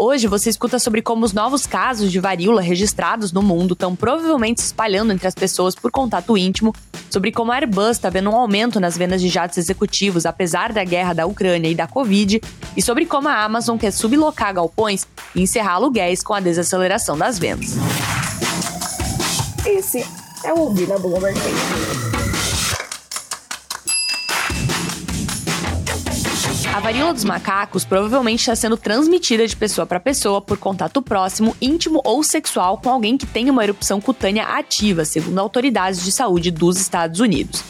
Hoje você escuta sobre como os novos casos de varíola registrados no mundo estão provavelmente se espalhando entre as pessoas por contato íntimo, sobre como a Airbus está vendo um aumento nas vendas de jatos executivos apesar da guerra da Ucrânia e da Covid, e sobre como a Amazon quer sublocar galpões e encerrar aluguéis com a desaceleração das vendas. Esse é o Ouvir na Bloomberg. A varíola dos macacos provavelmente está sendo transmitida de pessoa para pessoa por contato próximo, íntimo ou sexual com alguém que tenha uma erupção cutânea ativa, segundo autoridades de saúde dos Estados Unidos.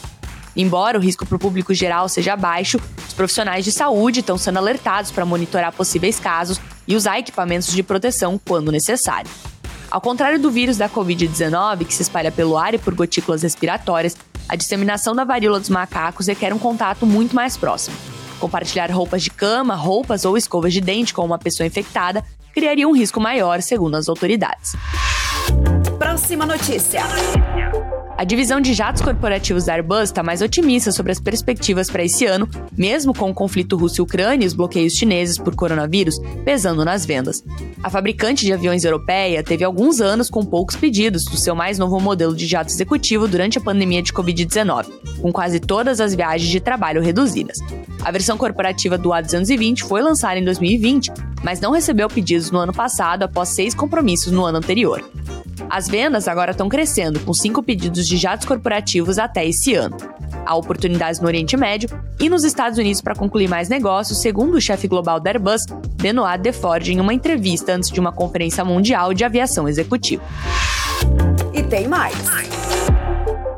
Embora o risco para o público geral seja baixo, os profissionais de saúde estão sendo alertados para monitorar possíveis casos e usar equipamentos de proteção quando necessário. Ao contrário do vírus da Covid-19, que se espalha pelo ar e por gotículas respiratórias, a disseminação da varíola dos macacos requer um contato muito mais próximo. Compartilhar roupas de cama, roupas ou escovas de dente com uma pessoa infectada criaria um risco maior, segundo as autoridades. Próxima notícia. A divisão de jatos corporativos da Airbus está mais otimista sobre as perspectivas para esse ano, mesmo com o conflito russo-ucrânia e os bloqueios chineses por coronavírus pesando nas vendas. A fabricante de aviões europeia teve alguns anos com poucos pedidos do seu mais novo modelo de jato executivo durante a pandemia de Covid-19, com quase todas as viagens de trabalho reduzidas. A versão corporativa do A220 foi lançada em 2020, mas não recebeu pedidos no ano passado após seis compromissos no ano anterior. As vendas agora estão crescendo, com cinco pedidos de jatos corporativos até esse ano. Há oportunidades no Oriente Médio e nos Estados Unidos para concluir mais negócios, segundo o chefe global da Airbus, Benoit Deford, em uma entrevista antes de uma conferência mundial de aviação executiva. E tem mais.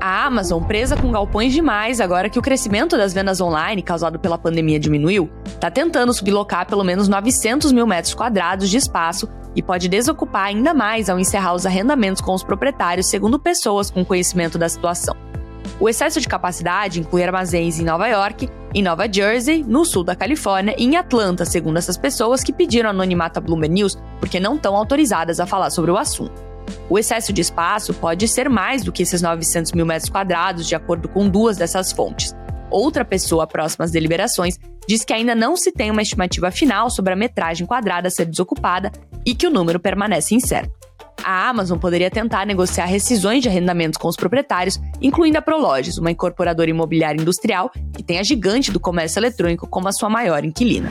A Amazon, presa com galpões demais agora que o crescimento das vendas online causado pela pandemia diminuiu, está tentando sublocar pelo menos 900 mil metros quadrados de espaço e pode desocupar ainda mais ao encerrar os arrendamentos com os proprietários, segundo pessoas com conhecimento da situação. O excesso de capacidade inclui armazéns em Nova York, em Nova Jersey, no sul da Califórnia e em Atlanta, segundo essas pessoas que pediram anonimato à Bloomberg News porque não estão autorizadas a falar sobre o assunto. O excesso de espaço pode ser mais do que esses 900 mil metros quadrados, de acordo com duas dessas fontes. Outra pessoa próxima às deliberações diz que ainda não se tem uma estimativa final sobre a metragem quadrada a ser desocupada e que o número permanece incerto. A Amazon poderia tentar negociar rescisões de arrendamentos com os proprietários, incluindo a Prologis, uma incorporadora imobiliária industrial que tem a gigante do comércio eletrônico como a sua maior inquilina.